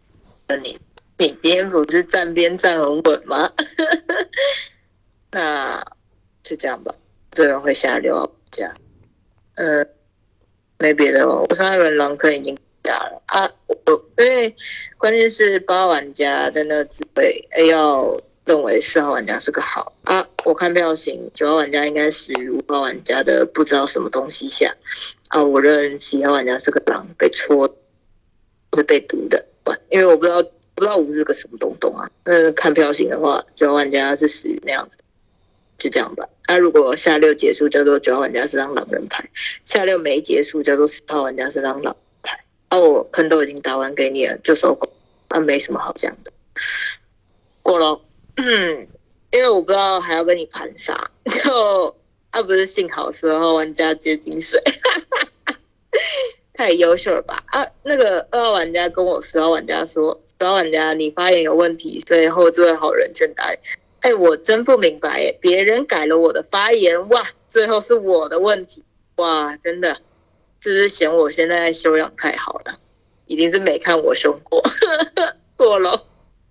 你，你今天不是站边站很稳吗？那就这样吧，这人会下六号家，嗯，没别的哦，我上一轮狼坑已经啊，我因为关键是八号玩家在那自备，要认为四号玩家是个好啊，我看票型九号玩家应该死于五号玩家的不知道什么东西下啊，我认十一号玩家是个狼被戳是被毒的，因为我不知道不知道五是个什么东东啊，那看票型的话，九号玩家是死于那样子。就这样吧。那、如果下六结束，叫做九号玩家是张狼人牌；下六没结束，叫做四号玩家是张狼哦。我坑都已经打完给你了，就收工。啊，没什么好讲的。过了，嗯，因为我不知道还要跟你盘啥，就啊，不是幸好十二号玩家接金水，太优秀了吧？啊，那个二号玩家跟我十号玩家说，十号玩家你发言有问题，所以后置好人劝打。哎，我真不明白，哎，别人改了我的发言，哇，最后是我的问题，哇，真的，就是嫌我现在修养太好了，一定是没看我凶过，过了。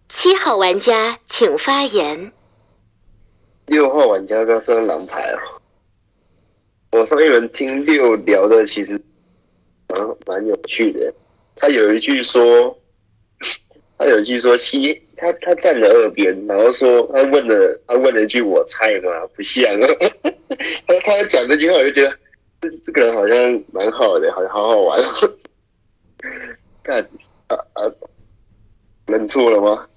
七号玩家请发言。六号玩家刚上狼牌哦，我上一轮听六聊的其实蛮蛮有趣的，他有一句说，他有一句说七。他他站了二边，然后说他问了他问了一句我菜吗，不像。啊 他他讲这句话，我就觉得这这个人好像蛮好的，好像好好玩。干啊啊，认错了吗？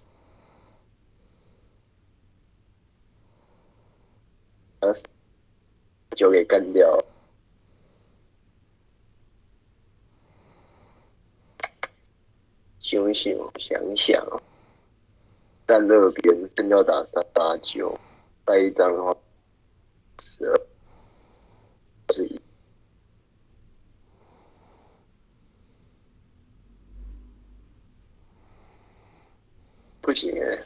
把酒给干掉。想想想想。站那边，先要打三打九，带一张的话，十二，十一，不行哎，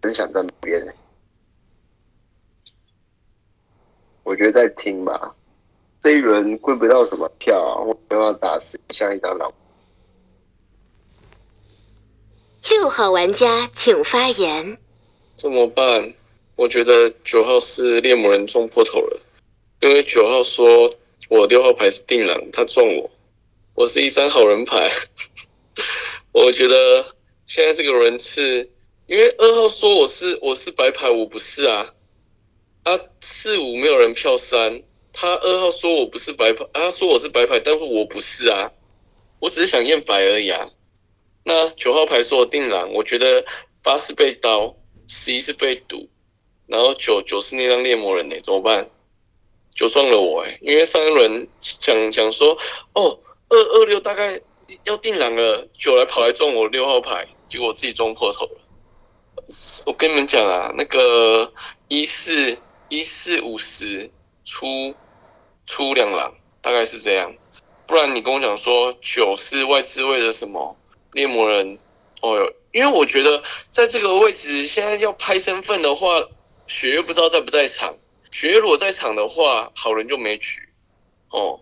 很想站边我觉得在听吧，这一轮归不到什么票啊，我都要打死像一张老。六号玩家请发言。怎么办？我觉得九号是猎魔人撞破头了，因为九号说我六号牌是定狼，他撞我，我是一张好人牌。我觉得现在这个人次，因为二号说我是我是白牌，我不是啊。啊，四五没有人票三，他二号说我不是白牌，他说我是白牌，但是我不是啊，我只是想验白而已啊。那九号牌说我定狼，我觉得八是被刀，十一是被毒，然后九九是那张猎魔人呢，怎么办？九撞了我哎，因为上一轮讲讲说，哦二二六大概要定狼了，九来跑来撞我六号牌，结果我自己撞破头了。我跟你们讲啊，那个一四一四五十出出两狼，大概是这样，不然你跟我讲说九是外置位的什么？猎魔人，哦哟，因为我觉得在这个位置现在要拍身份的话，雪月不知道在不在场。雪月如果在场的话，好人就没局。哦，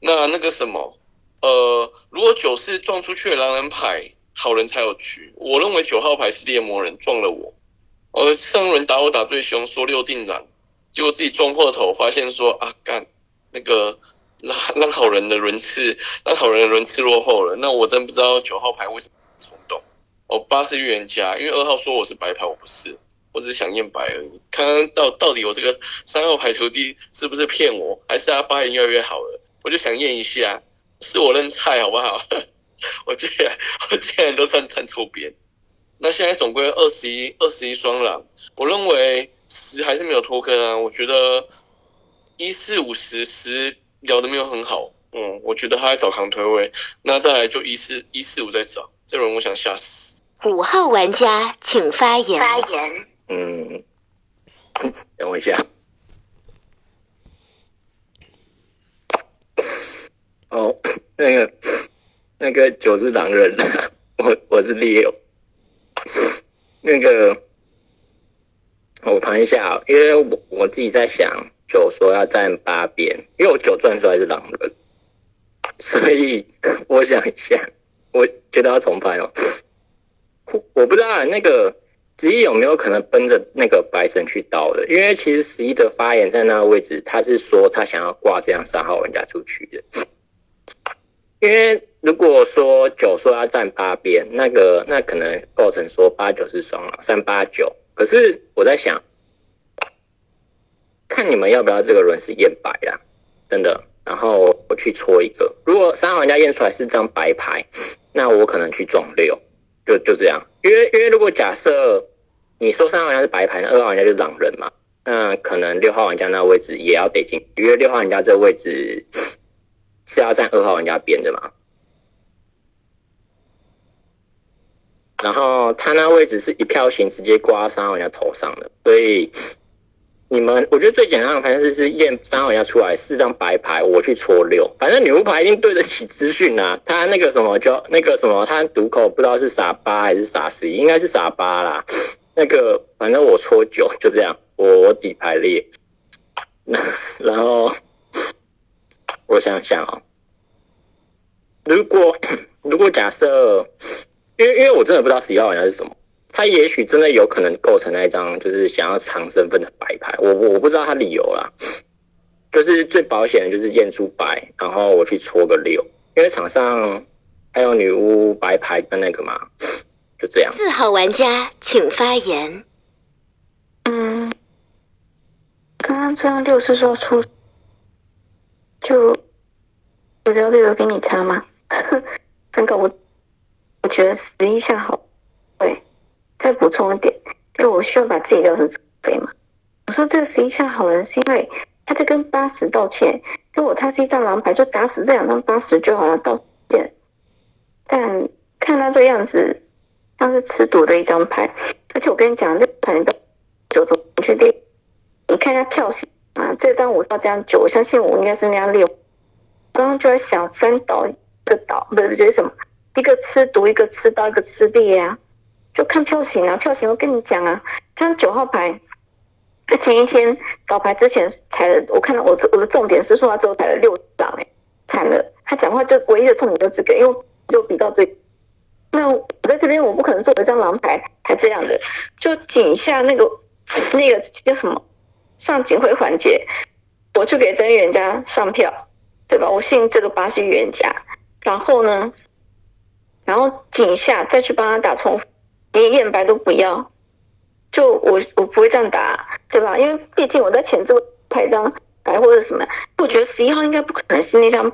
那那个什么，呃，如果九是撞出去的狼人牌，好人才有局。我认为九号牌是猎魔人撞了我，呃，上轮打我打最凶，说六定狼，结果自己撞破头，发现说啊干那个。让让好人的轮次，让好人的轮次落后了。那我真不知道九号牌为什么冲动。哦，八是预言家，因为二号说我是白牌，我不是，我只是想验白而已。看看到到底我这个三号牌徒弟是不是骗我，还是他发言越来越好了？我就想验一下，是我认菜好不好？我居然 我竟然都算站错边。那现在总归二十一二十一双狼，我认为十还是没有脱坑啊。我觉得一四五十十。聊的没有很好，嗯，我觉得他在找扛推位，那再来就一四一四五再找，这轮我想吓死。五号玩家请发言。发言。嗯，等我一下。哦，那个那个九是狼人，我我是猎友。那个我盘一下，因为我我自己在想九说要站八边，因为我九转出来是狼人，所以我想一下，我觉得要重拍哦。我不知道那个十一有没有可能奔着那个白神去刀的，因为其实十一的发言在那个位置，他是说他想要挂这样三号玩家出去的。因为如果说九说要站八边，那个那可能构成说八九是双狼，三八九。可是我在想，看你们要不要这个轮是验白啦，真的。然后我去搓一个，如果三号玩家验出来是张白牌，那我可能去撞六，就就这样。因为因为如果假设你说三号玩家是白牌，那二号玩家就是狼人嘛，那可能六号玩家那位置也要得进，因为六号玩家这位置是要站二号玩家边的嘛。然后他那位置是一票型直接挂到三号人家头上的，所以你们我觉得最简单的方式是验三号人家出来四张白牌，我去搓六，反正女巫牌一定对得起资讯啊。他那个什么就那个什么，他毒口不知道是傻八还是傻十一，应该是傻八啦。那个反正我搓九就这样，我我底牌列，然后我想想哦，如果如果假设。因为因为我真的不知道十一号玩家是什么，他也许真的有可能构成那一张就是想要藏身份的白牌，我我不知道他理由啦，就是最保险的就是验出白，然后我去搓个六，因为场上还有女巫白牌跟那个嘛，就这样。四号玩家请发言。嗯，刚刚这样六是说出，就我觉得有给你查吗？真 搞我。我觉得十一下好，对，再补充一点，因为我需要把自己聊成对嘛。我说这个十一下好人是因为他在跟八十道歉，如果他是一张狼牌，就打死这两张八十就好了，道歉。但看他这样子，像是吃毒的一张牌，而且我跟你讲，六牌你九种去练，你看一下票型啊，这张五是要这样九，我相信我应该是那样六。刚刚就在想三倒一个倒，不是不是什么。一个吃毒，一个吃刀，一个吃裂啊！就看票型啊，票型我跟你讲啊，像九号牌，他前一天倒牌之前踩了，我看到我我的重点是说他只有踩了六张哎，惨了！他讲话就唯一的重点就这个，因为就比到这，那我在这边我不可能做一张狼牌还这样的，就井下那个那个叫什么上警徽环节，我去给真预言家上票，对吧？我信这个八是预言家，然后呢？然后井下再去帮他打重，连验白都不要，就我我不会这样打，对吧？因为毕竟我在前置位拍一张白或者什么，我觉得十一号应该不可能是那张。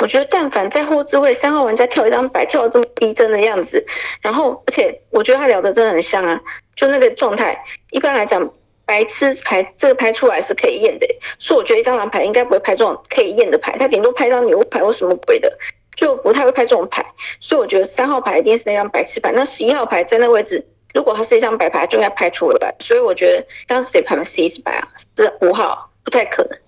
我觉得但凡在后置位三号玩家跳一张白，跳的这么逼真的样子，然后而且我觉得他聊的真的很像啊，就那个状态。一般来讲，白痴牌这个拍出来是可以验的，所以我觉得一张狼牌应该不会拍这种可以验的牌，他顶多拍张女巫牌或什么鬼的。就不太会拍这种牌，所以我觉得三号牌一定是那张白痴牌。那十一号牌在那位置，如果它是一张白牌，就应该拍出来。所以我觉得刚刚是谁牌吗？十一是白啊，是五号，不太可能。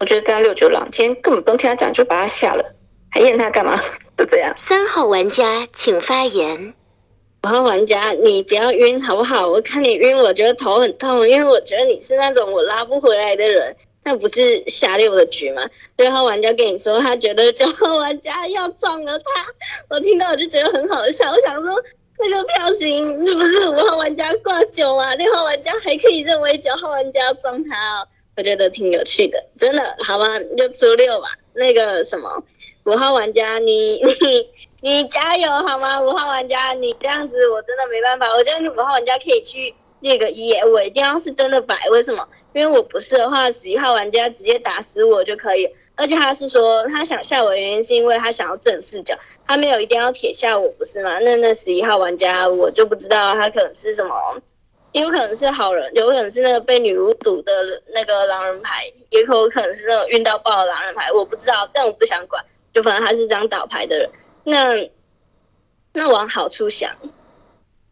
我觉得这张六九狼今天根本不用听他讲，就把他下了，还验他干嘛？就这样。三号玩家请发言。五号玩家，你不要晕好不好？我看你晕，我觉得头很痛，因为我觉得你是那种我拉不回来的人。那不是下六的局吗？六号玩家跟你说，他觉得九号玩家要撞了他，我听到我就觉得很好笑。我想说，那个票型那不是五号玩家挂九啊？六号玩家还可以认为九号玩家要撞他哦，我觉得挺有趣的，真的，好吧，就出六吧。那个什么，五号玩家，你你你加油好吗？五号玩家，你这样子我真的没办法。我觉得你五号玩家可以去那个一，我一定要是真的摆，为什么？因为我不是的话，十一号玩家直接打死我就可以。而且他是说他想下我的原因是因为他想要正视角，他没有一定要铁下我，不是吗？那那十一号玩家我就不知道他可能是什么，有可能是好人，有可能是那个被女巫堵的那个狼人牌，也有可能是那种运到爆的狼人牌，我不知道，但我不想管，就反正他是张倒牌的人。那那往好处想，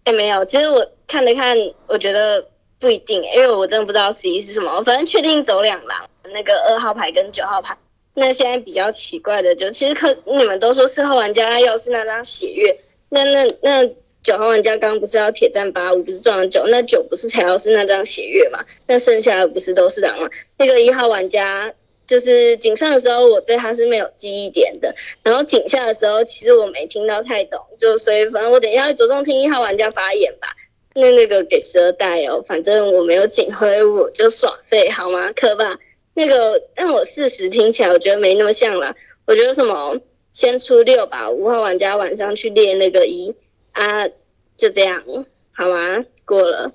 哎没有，其实我看了看，我觉得。不一定，因为我真的不知道十一是什么。反正确定走两狼，那个二号牌跟九号牌。那现在比较奇怪的就，其实可你们都说四号玩家要是那张血月，那那那九号玩家刚刚不是要铁战八五，不是撞了九，那九不是才要是那张血月嘛？那剩下的不是都是狼吗？那个一号玩家就是井上的时候，我对他是没有记忆点的，然后井下的时候，其实我没听到太懂，就所以反正我等一下会着重听一号玩家发言吧。那那个给十二代哦，反正我没有警徽，我就耍废好吗？可吧？那个让我事实听起来，我觉得没那么像了。我觉得什么先出六吧，五号玩家晚上去练那个一啊，就这样好吗？过了。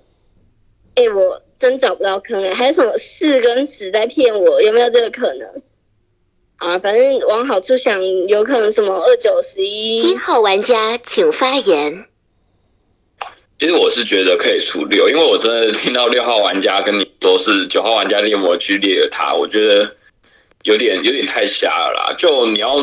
哎，我真找不到坑哎，还有什么四跟十在骗我？有没有这个可能？啊，反正往好处想，有可能什么二九十一。一号玩家请发言。其实我是觉得可以出六，因为我真的听到六号玩家跟你说是九号玩家猎魔去猎他，我觉得有点有点太瞎了啦。就你要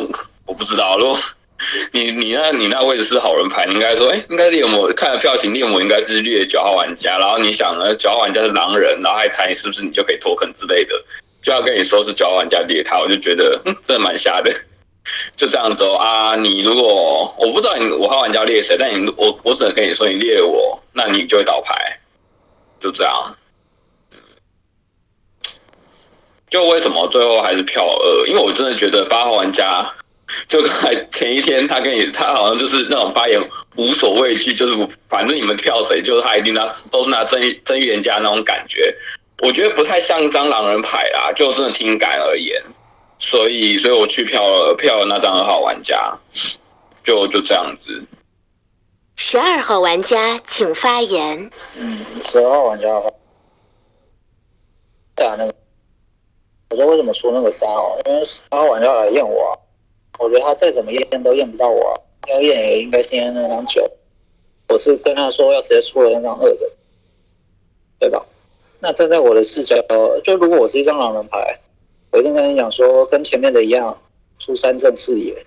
我不知道，如果 你你那你那位置是好人牌，你应该说，哎，应该猎魔看了票型，猎魔应该是猎九号玩家，然后你想呢，九号玩家是狼人，然后还猜是不是你就可以脱坑之类的，就要跟你说是九号玩家猎他，我就觉得嗯，真的蛮瞎的。就这样走啊！你如果我不知道你五号玩家猎谁，但你我我只能跟你说你猎我，那你就会倒牌，就这样。就为什么最后还是票二？因为我真的觉得八号玩家，就刚才前一天他跟你他好像就是那种发言无所畏惧，就是反正你们跳谁，就是他一定拿都是拿真真预言家那种感觉，我觉得不太像张狼人牌啦，就真的听感而言。所以，所以我去票了票了那张二号玩家，就就这样子。十二号玩家请发言。嗯，十二号玩家的话，打那个，我说为什么说那个三号？因为十二号玩家来验我，我觉得他再怎么验都验不到我，要验也应该先验那张九。我是跟他说要直接出了那张二的，对吧？那站在我的视角，就如果我是一张狼人牌。我一定跟你讲说，跟前面的一样，出三正四野。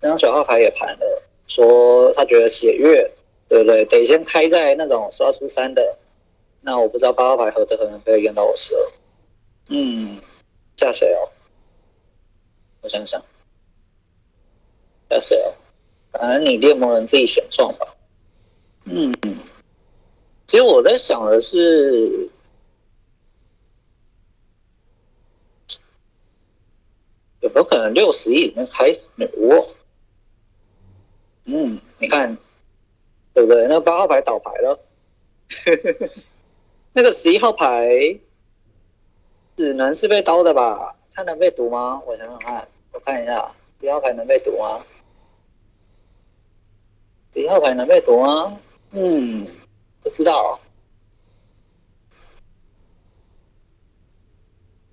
那张小号牌也盘了，说他觉得血月，对不对？得先开在那种刷出三的。那我不知道八号牌何德何能可以用到我十二。嗯，下谁哦？我想想，下谁哦？反正你猎魔人自己选中吧。嗯，其实我在想的是。有可能六十亿里面开女巫？嗯，你看，对不对？那八号牌倒牌了，那个十一号牌只能是被刀的吧？它能被毒吗？我想想看，我看一下，十一号牌能被毒吗？十一号牌能被毒吗？嗯，不知道，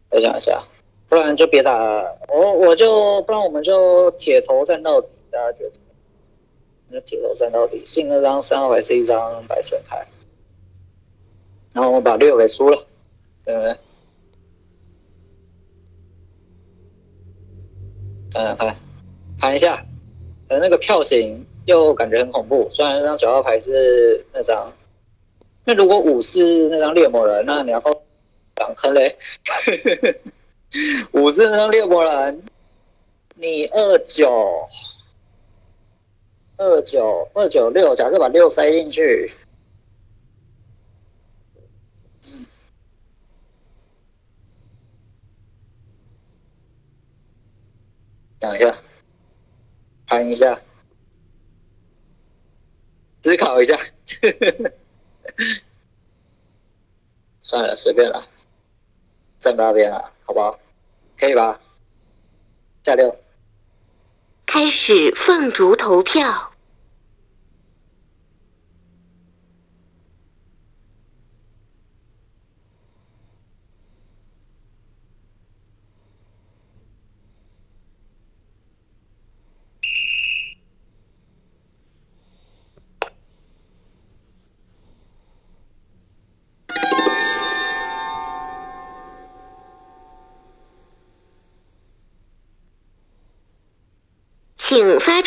我想一下。不然就别打了，我我就不然我们就铁头战到底，大家觉得？那铁头战到底，信那张三号牌是一张白色牌，然后我把六给输了，对不对？看看看，盘一下，呃，那个票型又感觉很恐怖。虽然那张九号牌是那张，那如果五是那张猎魔人，那你要挡坑嘞。五是那张猎魔人，你二九二九二九六，假设把六塞进去，嗯，等一下，盘一下，思考一下，算了，随便了，站那边了。好不好？可以吧？加六。开始凤竹投票。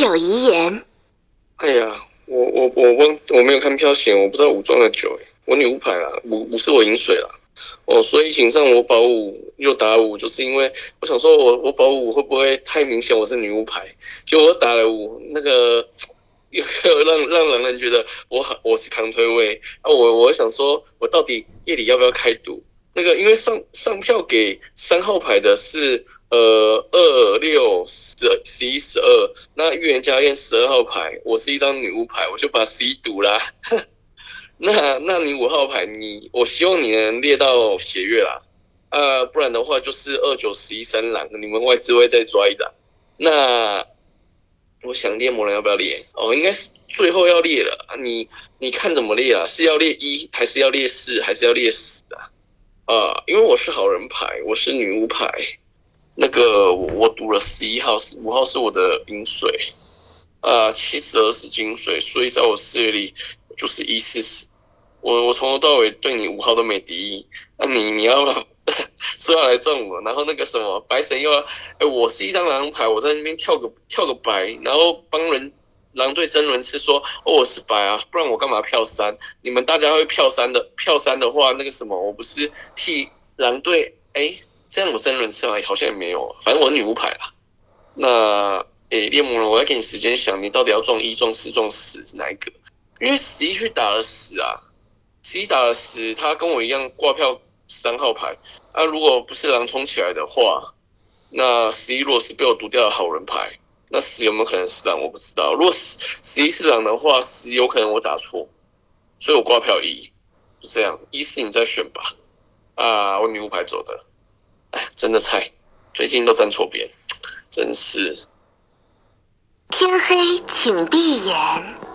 有遗言。哎呀，我我我忘我没有看票型，我不知道五装了九哎，我女巫牌啦，五五是我饮水啦，哦，所以请上我保五又打五，就是因为我想说我我保五会不会太明显我是女巫牌？结果我打了五，那个有没有让让狼人觉得我我是扛推位啊？我我想说，我到底夜里要不要开赌？那个因为上上票给三号牌的是呃二六十十一十二，那预言家练十二号牌，我是一张女巫牌，我就把十一赌啦。那那你五号牌，你我希望你能列到血月啦，啊，不然的话就是二九十一三狼，你们外资会再抓一档。那我想猎魔人要不要列？哦，应该是最后要列了。你你看怎么列啊？是要列一，还是要列四，还是要列十啊？啊，因为我是好人牌，我是女巫牌。那个我我赌了十一号，五号是我的饮水，啊，七十二是金水，所以在我视野里就是一四十。我我从头到尾对你五号都没敌意，那你你要 说要来撞我，然后那个什么白神又要，哎，我是一张狼牌，我在那边跳个跳个白，然后帮人狼队争轮是说，哦我是白啊，不然我干嘛票三？你们大家会票三的，票三的话，那个什么，我不是替狼队，哎，这样我争轮次吗？好像也没有，反正我女巫牌啦。那诶，猎魔人，我要给你时间想，你到底要撞一、撞四、撞十哪一个？因为十一去打了十啊。十一打了十，他跟我一样挂票三号牌。啊，如果不是狼冲起来的话，那十一如果是被我毒掉的好人牌，那十有没有可能是狼？我不知道。如果十十一是狼的话，十有可能我打错，所以我挂票一，就这样。一四你再选吧。啊，我女巫牌走的。哎，真的菜，最近都站错边，真是。天黑请闭眼。